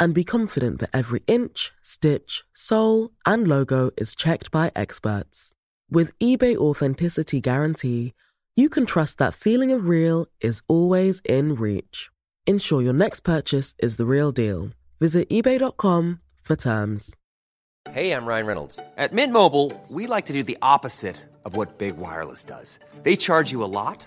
and be confident that every inch, stitch, sole, and logo is checked by experts. With eBay Authenticity Guarantee, you can trust that feeling of real is always in reach. Ensure your next purchase is the real deal. Visit eBay.com for terms. Hey, I'm Ryan Reynolds. At Mint Mobile, we like to do the opposite of what Big Wireless does. They charge you a lot,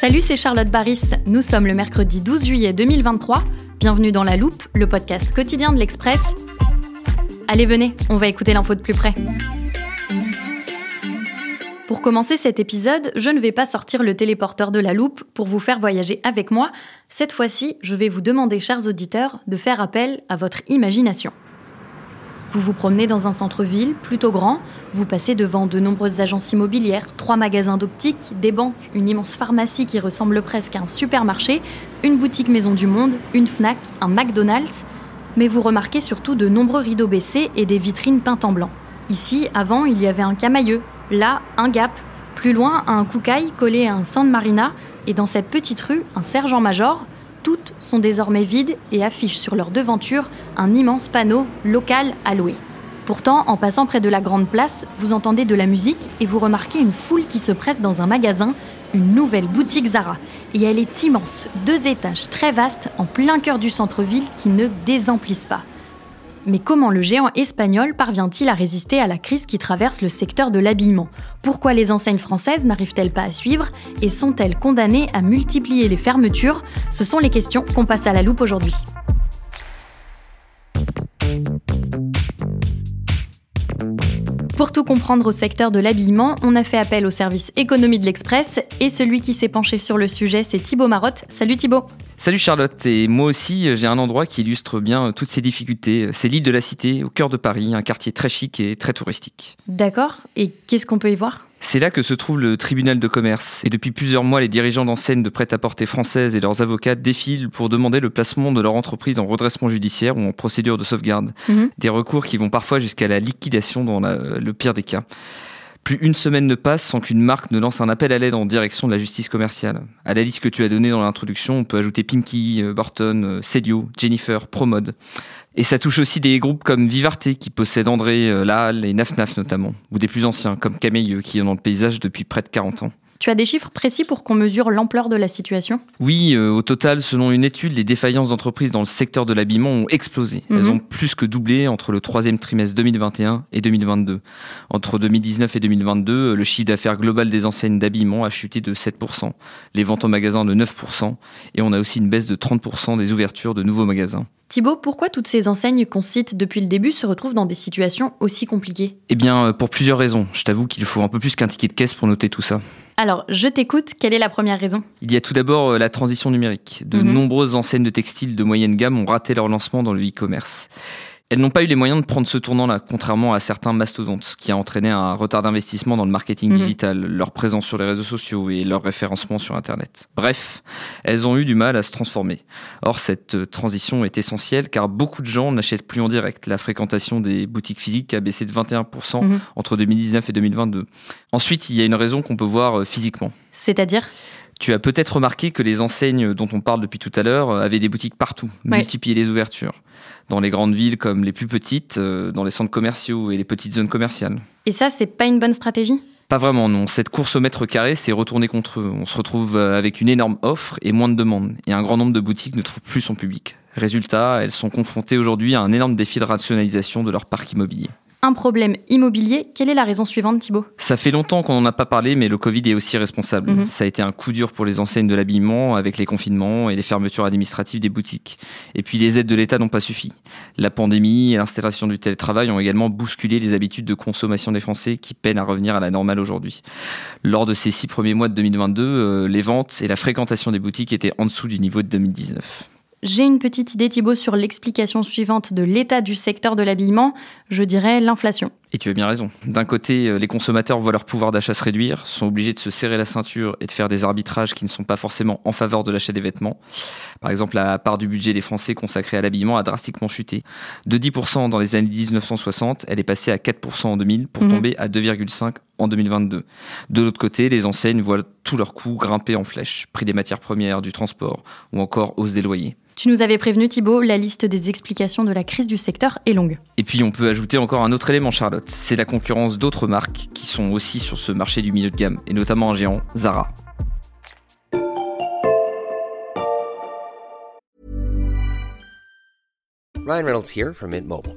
Salut, c'est Charlotte Baris. Nous sommes le mercredi 12 juillet 2023. Bienvenue dans La Loupe, le podcast quotidien de l'Express. Allez, venez, on va écouter l'info de plus près. Pour commencer cet épisode, je ne vais pas sortir le téléporteur de la loupe pour vous faire voyager avec moi. Cette fois-ci, je vais vous demander, chers auditeurs, de faire appel à votre imagination. Vous vous promenez dans un centre-ville plutôt grand, vous passez devant de nombreuses agences immobilières, trois magasins d'optique, des banques, une immense pharmacie qui ressemble presque à un supermarché, une boutique Maison du Monde, une FNAC, un McDonald's, mais vous remarquez surtout de nombreux rideaux baissés et des vitrines peintes en blanc. Ici, avant, il y avait un camailleux, là, un Gap, plus loin, un Koukaï collé à un San Marina, et dans cette petite rue, un sergent-major, toutes sont désormais vides et affichent sur leur devanture un immense panneau local à louer. Pourtant, en passant près de la grande place, vous entendez de la musique et vous remarquez une foule qui se presse dans un magasin, une nouvelle boutique Zara. Et elle est immense, deux étages très vastes en plein cœur du centre-ville qui ne désemplissent pas. Mais comment le géant espagnol parvient-il à résister à la crise qui traverse le secteur de l'habillement? Pourquoi les enseignes françaises n'arrivent-elles pas à suivre? Et sont-elles condamnées à multiplier les fermetures? Ce sont les questions qu'on passe à la loupe aujourd'hui. Pour tout comprendre au secteur de l'habillement, on a fait appel au service économie de l'Express et celui qui s'est penché sur le sujet, c'est Thibaut Marotte. Salut Thibaut. Salut Charlotte, et moi aussi j'ai un endroit qui illustre bien toutes ces difficultés. C'est l'île de la Cité, au cœur de Paris, un quartier très chic et très touristique. D'accord, et qu'est-ce qu'on peut y voir? C'est là que se trouve le tribunal de commerce. Et depuis plusieurs mois, les dirigeants d'enseignes de prêt-à-porter françaises et leurs avocats défilent pour demander le placement de leur entreprise en redressement judiciaire ou en procédure de sauvegarde. Mhm. Des recours qui vont parfois jusqu'à la liquidation dans la- le pire des cas. Plus une semaine ne passe sans qu'une marque ne lance un appel à l'aide en direction de la justice commerciale. À la liste que tu as donnée dans l'introduction, on peut ajouter Pimki, euh, Burton, euh, Cedio, Jennifer, Promode. Et ça touche aussi des groupes comme Vivarte qui possèdent André, euh, Laal et Nafnaf notamment, ou des plus anciens comme Cameilleux qui est dans le paysage depuis près de 40 ans. Tu as des chiffres précis pour qu'on mesure l'ampleur de la situation? Oui, euh, au total, selon une étude, les défaillances d'entreprises dans le secteur de l'habillement ont explosé. Elles Mhm. ont plus que doublé entre le troisième trimestre 2021 et 2022. Entre 2019 et 2022, euh, le chiffre d'affaires global des enseignes d'habillement a chuté de 7%, les ventes en magasin de 9%, et on a aussi une baisse de 30% des ouvertures de nouveaux magasins. Thibaut, pourquoi toutes ces enseignes qu'on cite depuis le début se retrouvent dans des situations aussi compliquées? Eh bien, euh, pour plusieurs raisons. Je t'avoue qu'il faut un peu plus qu'un ticket de caisse pour noter tout ça. Alors, je t'écoute, quelle est la première raison? Il y a tout d'abord euh, la transition numérique. De Mhm. nombreuses enseignes de textiles de moyenne gamme ont raté leur lancement dans le e-commerce. Elles n'ont pas eu les moyens de prendre ce tournant-là, contrairement à certains mastodontes, ce qui a entraîné un retard d'investissement dans le marketing Mhm. digital, leur présence sur les réseaux sociaux et leur référencement sur Internet. Bref, elles ont eu du mal à se transformer. Or, cette euh, transition est essentielle car beaucoup de gens n'achètent plus en direct. La fréquentation des boutiques physiques a baissé de 21% Mhm. entre 2019 et 2022. Ensuite, il y a une raison qu'on peut voir euh, physiquement. C'est-à-dire? Tu as peut-être remarqué que les enseignes dont on parle depuis tout à l'heure euh, avaient des boutiques partout, Ouais. multiplier les ouvertures. Dans les grandes villes comme les plus petites, euh, dans les centres commerciaux et les petites zones commerciales. Et ça, c'est pas une bonne stratégie? Pas vraiment, non. Cette course au mètre carré s'est retournée contre eux. On se retrouve euh, avec une énorme offre et moins de demandes. Et un grand nombre de boutiques ne trouvent plus son public. Résultat, elles sont confrontées aujourd'hui à un énorme défi de rationalisation de leur parc immobilier un problème immobilier. Quelle est la raison suivante, Thibault Ça fait longtemps qu'on n'en a pas parlé, mais le Covid est aussi responsable. Mhm. Ça a été un coup dur pour les enseignes de l'habillement avec les confinements et les fermetures administratives des boutiques. Et puis les aides de l'État n'ont pas suffi. La pandémie et l'installation du télétravail ont également bousculé les habitudes de consommation des Français qui peinent à revenir à la normale aujourd'hui. Lors de ces six premiers mois de 2022, euh, les ventes et la fréquentation des boutiques étaient en dessous du niveau de 2019. J'ai une petite idée, Thibault, sur l'explication suivante de l'état du secteur de l'habillement. Je dirais l'inflation. Et tu as bien raison. D'un côté, euh, les consommateurs voient leur pouvoir d'achat se réduire, sont obligés de se serrer la ceinture et de faire des arbitrages qui ne sont pas forcément en faveur de l'achat des vêtements. Par exemple, la part du budget des Français consacré à l'habillement a drastiquement chuté. De 10% dans les années 1960, elle est passée à 4% en 2000 pour mhm. tomber à 2,5% en 2022. De l'autre côté, les enseignes voient tous leurs coûts grimper en flèche. Prix des matières premières, du transport ou encore hausse des loyers. Tu nous avais prévenu, Thibault, la liste des explications de la crise du secteur est longue. Et puis on peut ajouter encore un autre élément, Charlotte. C'est la concurrence d'autres marques qui sont aussi sur ce marché du milieu de gamme, et notamment un géant, Zara. Ryan Reynolds here from Mint Mobile.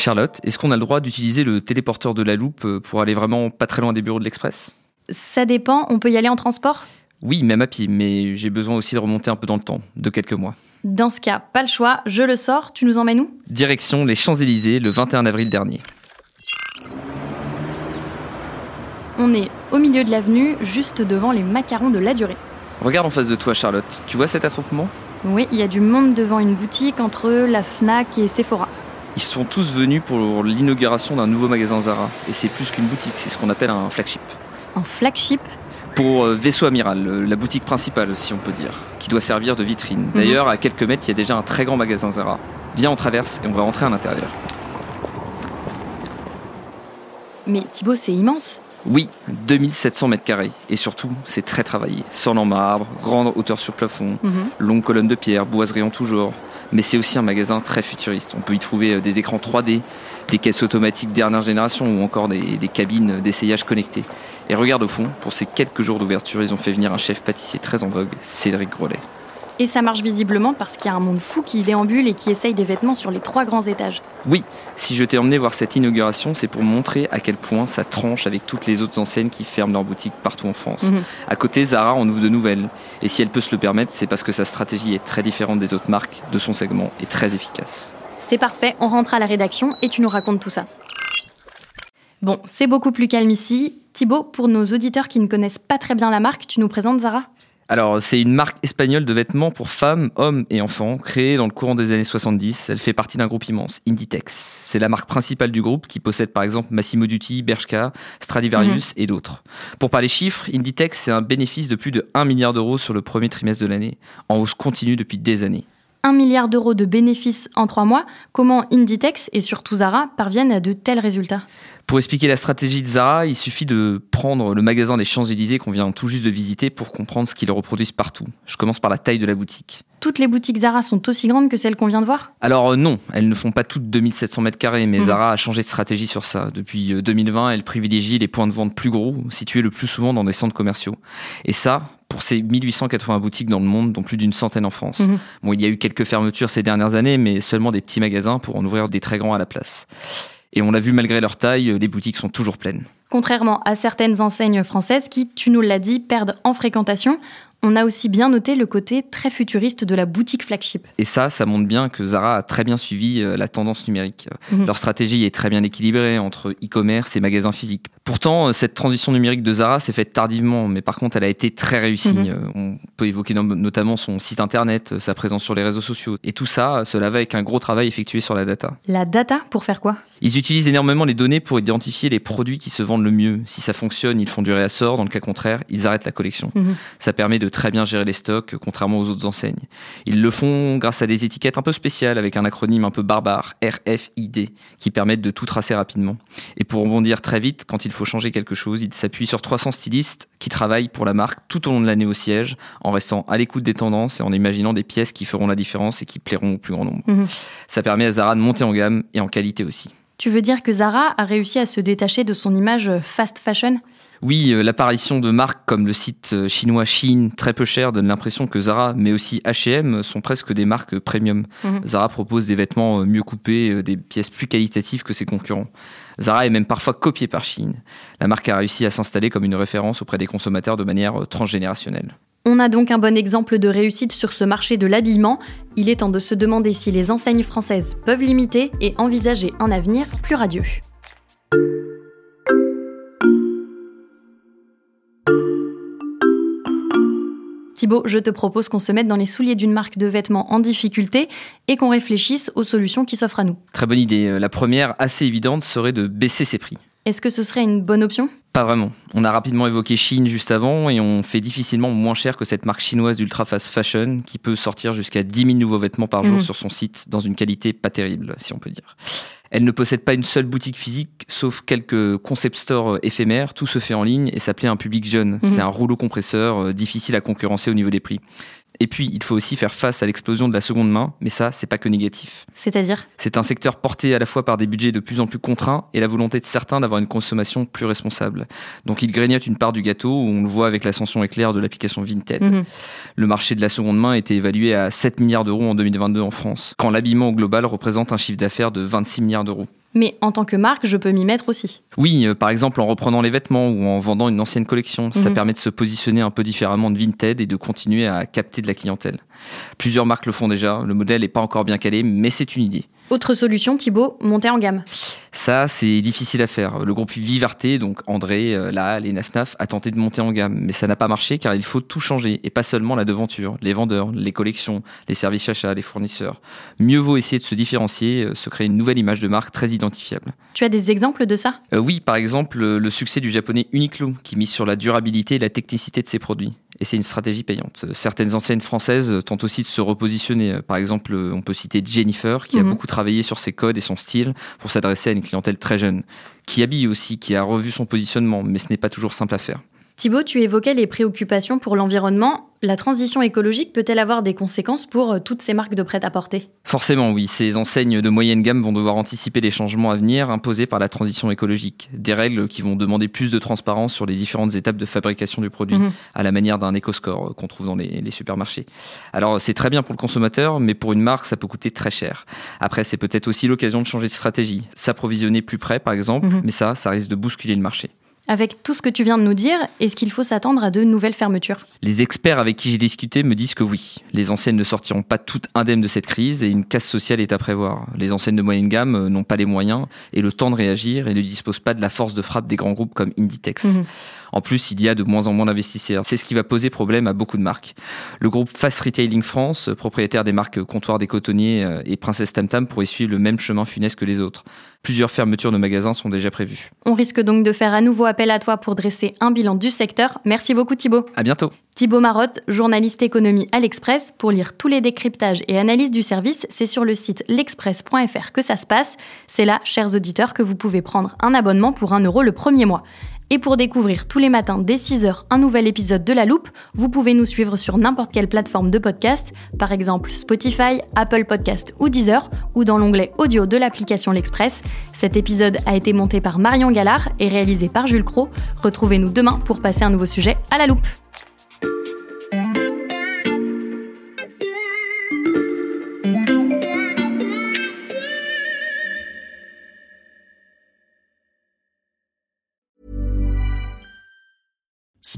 Charlotte, est-ce qu'on a le droit d'utiliser le téléporteur de la loupe euh, pour aller vraiment pas très loin des bureaux de l'Express? Ça dépend, on peut y aller en transport? Oui, même à pied, mais j'ai besoin aussi de remonter un peu dans le temps, de quelques mois. Dans ce cas, pas le choix, je le sors, tu nous emmènes où? Direction les Champs-Élysées le 21 avril dernier. On est au milieu de l'avenue, juste devant les macarons de la durée. Regarde en face de toi, Charlotte. Tu vois cet attroupement? Oui, il y a du monde devant une boutique entre la Fnac et Sephora. Ils sont tous venus pour l'inauguration d'un nouveau magasin Zara. Et c'est plus qu'une boutique, c'est ce qu'on appelle un flagship. Un flagship Pour euh, Vaisseau Amiral, la boutique principale, si on peut dire, qui doit servir de vitrine. Mhm. D'ailleurs, à quelques mètres, il y a déjà un très grand magasin Zara. Viens, on traverse et on va rentrer à l'intérieur. Mais Thibaut, c'est immense. Oui, 2700 mètres carrés. Et surtout, c'est très travaillé. Sol en marbre, grande hauteur sur plafond, mhm. longue colonne de pierre, boiserie en tout genre mais c'est aussi un magasin très futuriste. On peut y trouver euh, des écrans 3D, des caisses automatiques dernière génération ou encore des, cabines d'essayage connectées. Et regarde au fond, pour ces quelques jours d'ouverture, ils ont fait venir un chef pâtissier très en vogue, Cédric Grolet. Et ça marche visiblement parce qu'il y a un monde fou qui déambule et qui essaye des vêtements sur les trois grands étages. Oui, si je t'ai emmené voir cette inauguration, c'est pour montrer à quel point ça tranche avec toutes les autres enseignes qui ferment leurs boutiques partout en France. Mhm. À côté, Zara en ouvre de nouvelles. Et si elle peut se le permettre, c'est parce que sa stratégie est très différente des autres marques de son segment et très efficace. C'est parfait, on rentre à la rédaction et tu nous racontes tout ça. Bon, c'est beaucoup plus calme ici. Thibaut, pour nos auditeurs qui ne connaissent pas très bien la marque, tu nous présentes Zara? Alors, c'est une marque espagnole de vêtements pour femmes, hommes et enfants, créée dans le courant des années 70. Elle fait partie d'un groupe immense, Inditex. C'est la marque principale du groupe qui possède par exemple Massimo Dutti, Bershka, Stradivarius mhm. et d'autres. Pour parler chiffres, Inditex, c'est un bénéfice de plus de 1 milliard d'euros sur le premier trimestre de l'année, en hausse continue depuis des années. 1 milliard d'euros de bénéfices en trois mois, comment Inditex et surtout Zara parviennent à de tels résultats? Pour expliquer la stratégie de Zara, il suffit de prendre le magasin des Champs-Élysées qu'on vient tout juste de visiter pour comprendre ce qu'ils reproduisent partout. Je commence par la taille de la boutique. Toutes les boutiques Zara sont aussi grandes que celles qu'on vient de voir? Alors euh, non, elles ne font pas toutes 2700 mètres carrés, mais mmh. Zara a changé de stratégie sur ça. Depuis 2020, euh, elle privilégie les points de vente plus gros, situés le plus souvent dans des centres commerciaux. Et ça, pour ces 1880 boutiques dans le monde, dont plus d'une centaine en France. Mmh. Bon, il y a eu quelques fermetures ces dernières années, mais seulement des petits magasins pour en ouvrir des très grands à la place. Et on l'a vu, malgré leur taille, les boutiques sont toujours pleines. Contrairement à certaines enseignes françaises qui, tu nous l'as dit, perdent en fréquentation, on a aussi bien noté le côté très futuriste de la boutique flagship. Et ça, ça montre bien que Zara a très bien suivi euh, la tendance numérique. Mhm. Leur stratégie est très bien équilibrée entre e-commerce et magasins physiques. Pourtant, euh, cette transition numérique de Zara s'est faite tardivement, mais par contre, elle a été très réussie. Mhm. Euh, On peut évoquer no- notamment son site internet, euh, sa présence sur les réseaux sociaux. Et tout ça, cela va avec un gros travail effectué sur la data. La data, pour faire quoi? Ils utilisent énormément les données pour identifier les produits qui se vendent le mieux. Si ça fonctionne, ils font du réassort. Dans le cas contraire, ils arrêtent la collection. Mhm. Ça permet de très bien gérer les stocks, contrairement aux autres enseignes. Ils le font grâce à des étiquettes un peu spéciales avec un acronyme un peu barbare, RFID, qui permettent de tout tracer rapidement. Et pour rebondir très vite, quand il faut changer quelque chose, ils s'appuient sur 300 stylistes qui travaillent pour la marque tout au long de l'année au siège, en restant à l'écoute des tendances et en imaginant des pièces qui feront la différence et qui plairont au plus grand nombre. Mhm. Ça permet à Zara de monter en gamme et en qualité aussi. Tu veux dire que Zara a réussi à se détacher de son image fast fashion? Oui, euh, l'apparition de marques comme le site euh, chinois Shein, très peu cher, donne l'impression que Zara, mais aussi H&M, sont presque des marques premium. Mhm. Zara propose des vêtements euh, mieux coupés, des pièces plus qualitatives que ses concurrents. Zara est même parfois copiée par Shein. La marque a réussi à s'installer comme une référence auprès des consommateurs de manière euh, transgénérationnelle. On a donc un bon exemple de réussite sur ce marché de l'habillement. Il est temps de se demander si les enseignes françaises peuvent l'imiter et envisager un avenir plus radieux. Thibaut, je te propose qu'on se mette dans les souliers d'une marque de vêtements en difficulté et qu'on réfléchisse aux solutions qui s'offrent à nous. Très bonne idée. Euh, La première, assez évidente, serait de baisser ses prix. Est-ce que ce serait une bonne option? Pas vraiment. On a rapidement évoqué Chine juste avant et on fait difficilement moins cher que cette marque chinoise d'ultra fast fashion qui peut sortir jusqu'à 10 000 nouveaux vêtements par jour Mhm. sur son site dans une qualité pas terrible, si on peut dire. Elle ne possède pas une seule boutique physique, sauf quelques concept stores euh, éphémères. Tout se fait en ligne et ça plaît à un public jeune. Mhm. C'est un rouleau compresseur euh, difficile à concurrencer au niveau des prix. Et puis, il faut aussi faire face à l'explosion de la seconde main, mais ça, c'est pas que négatif. C'est-à-dire? C'est un secteur porté à la fois par des budgets de plus en plus contraints et la volonté de certains d'avoir une consommation plus responsable. Donc il grignote une part du gâteau, où on le voit avec l'ascension éclair de l'application Vinted. Mhm. Le marché de la seconde main était évalué à 7 milliards d'euros en 2022 en France, quand l'habillement au global représente un chiffre d'affaires de 26 milliards d'euros. Mais en tant que marque, je peux m'y mettre aussi. Oui, euh, par exemple en reprenant les vêtements ou en vendant une ancienne collection, ça Mhm. permet de se positionner un peu différemment de Vinted et de continuer à capter de la clientèle. Plusieurs marques le font déjà, le modèle n'est pas encore bien calé, mais c'est une idée. Autre solution, Thibaut, monter en gamme? Ça, c'est difficile à faire. Le groupe Vivarté, donc André, euh, La Halle et Nafnaf, a tenté de monter en gamme, mais ça n'a pas marché car il faut tout changer, et pas seulement la devanture, les vendeurs, les collections, les services achats, les fournisseurs. Mieux vaut essayer de se différencier, euh, se créer une nouvelle image de marque très identifiable. Tu as des exemples de ça? Euh, oui, par exemple, le succès du japonais Uniqlo, qui mise sur la durabilité et la technicité de ses produits. Et c'est une stratégie payante. Certaines enseignes françaises tentent aussi de se repositionner. Par exemple, on peut citer Jennifer, qui a Mhm. beaucoup travaillé sur ses codes et son style pour s'adresser à une clientèle très jeune. Qui habille aussi, qui a revu son positionnement, mais ce n'est pas toujours simple à faire. Thibaut, tu évoquais les préoccupations pour l'environnement. La transition écologique peut-elle avoir des conséquences pour euh, toutes ces marques de prêt-à-porter? Forcément, oui, ces enseignes de moyenne gamme vont devoir anticiper les changements à venir imposés par la transition écologique. Des règles qui vont demander plus de transparence sur les différentes étapes de fabrication du produit, Mhm. à la manière d'un éco-score euh, qu'on trouve dans les, les supermarchés. Alors, c'est très bien pour le consommateur, mais pour une marque, ça peut coûter très cher. Après, c'est peut-être aussi l'occasion de changer de stratégie. S'approvisionner plus près, par exemple, Mhm. mais ça, ça risque de bousculer le marché. Avec tout ce que tu viens de nous dire, est-ce qu'il faut s'attendre à de nouvelles fermetures Les experts avec qui j'ai discuté me disent que oui. Les enseignes ne sortiront pas toutes indemnes de cette crise et une casse sociale est à prévoir. Les enseignes de moyenne gamme euh, n'ont pas les moyens et le temps de réagir et ne disposent pas de la force de frappe des grands groupes comme Inditex. Mhm. En plus, il y a de moins en moins d'investisseurs. C'est ce qui va poser problème à beaucoup de marques. Le groupe Fast Retailing France, propriétaire des marques Comptoir des Cotonniers euh, et Princesse Tam Tam, pourrait suivre le même chemin funeste que les autres. Plusieurs fermetures de magasins sont déjà prévues. On risque donc de faire à nouveau appel à toi pour dresser un bilan du secteur. Merci beaucoup Thibaut. À bientôt. Thibaut Marotte, journaliste économie à l'Express. Pour lire tous les décryptages et analyses du service, c'est sur le site l'express.fr que ça se passe. C'est là, chers auditeurs, que vous pouvez prendre un abonnement pour 1 euro le premier mois. Et pour découvrir tous les matins dès 6h un nouvel épisode de La Loupe, vous pouvez nous suivre sur n'importe quelle plateforme de podcast, par exemple Spotify, Apple Podcast ou Deezer, ou dans l'onglet audio de l'application L'Express. Cet épisode a été monté par Marion Gallard et réalisé par Jules Cro. Retrouvez-nous demain pour passer un nouveau sujet à la loupe.